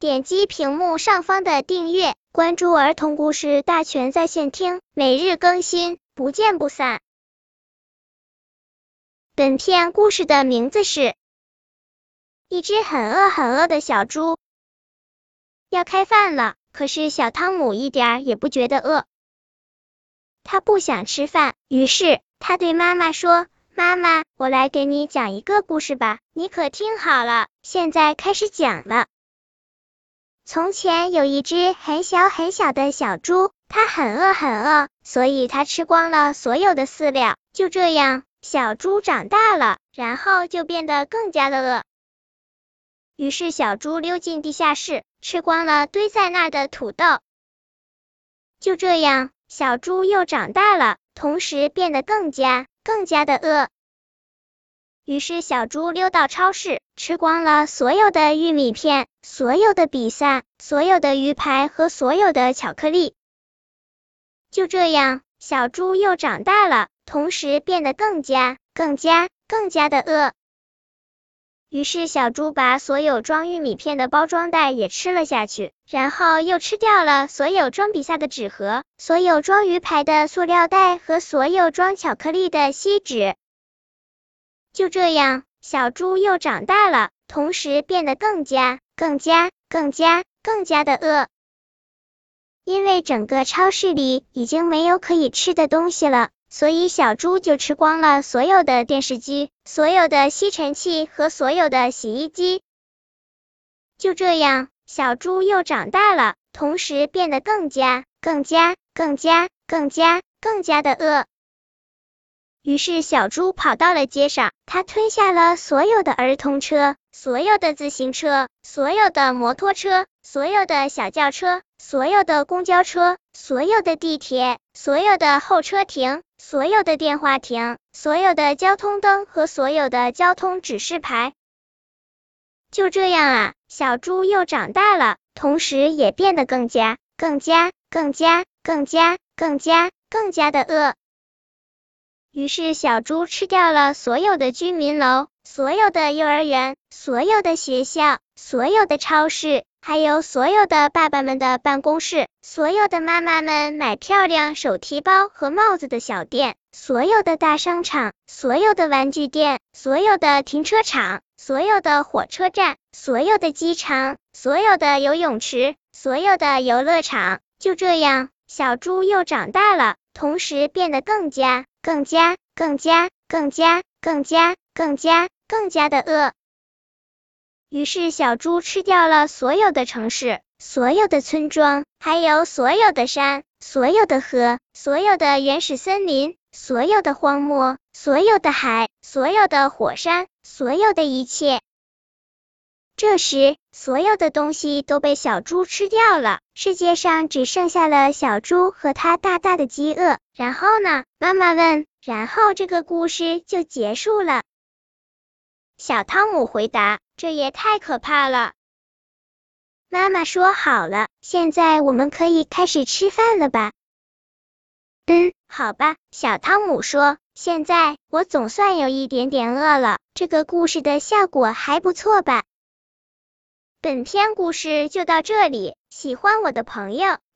点击屏幕上方的订阅，关注儿童故事大全在线听，每日更新，不见不散。本片故事的名字是《一只很饿很饿的小猪》。要开饭了，可是小汤姆一点儿也不觉得饿，他不想吃饭，于是他对妈妈说。妈妈，我来给你讲一个故事吧，你可听好了，现在开始讲了。从前有一只很小很小的小猪，它很饿很饿，所以它吃光了所有的饲料。就这样，小猪长大了，然后就变得更加的饿。于是小猪溜进地下室，吃光了堆在那的土豆。就这样，小猪又长大了，同时变得更加。更加的饿，于是小猪溜到超市，吃光了所有的玉米片、所有的比萨、所有的鱼排和所有的巧克力。就这样，小猪又长大了，同时变得更加、更加、更加的饿。于是小猪把所有装玉米片的包装袋也吃了下去，然后又吃掉了所有装比萨的纸盒、所有装鱼排的塑料袋和所有装巧克力的锡纸。就这样，小猪又长大了，同时变得更加、更加、更加、更加的饿。因为整个超市里已经没有可以吃的东西了。所以小猪就吃光了所有的电视机、所有的吸尘器和所有的洗衣机。就这样，小猪又长大了，同时变得更加、更加、更加、更加、更加的饿。于是小猪跑到了街上，它吞下了所有的儿童车、所有的自行车、所有的摩托车、所有的小轿车、所有的公交车、所有的地铁、所有的候车亭。所有的电话亭，所有的交通灯和所有的交通指示牌。就这样啊，小猪又长大了，同时也变得更加、更加、更加、更加、更加、更加的饿。于是小猪吃掉了所有的居民楼，所有的幼儿园，所有的学校，所有的超市。还有所有的爸爸们的办公室，所有的妈妈们买漂亮手提包和帽子的小店，所有的大商场，所有的玩具店，所有的停车场，所有的火车站，所有的机场，所有的游泳池，所有的游乐场。就这样，小猪又长大了，同时变得更加、更加、更加、更加、更加、更加、更加的饿。于是小猪吃掉了所有的城市、所有的村庄，还有所有的山、所有的河、所有的原始森林、所有的荒漠、所有的海、所有的火山、所有的一切。这时，所有的东西都被小猪吃掉了，世界上只剩下了小猪和它大大的饥饿。然后呢？妈妈问。然后这个故事就结束了。小汤姆回答。这也太可怕了！妈妈说好了，现在我们可以开始吃饭了吧？嗯，好吧。小汤姆说，现在我总算有一点点饿了。这个故事的效果还不错吧？本篇故事就到这里，喜欢我的朋友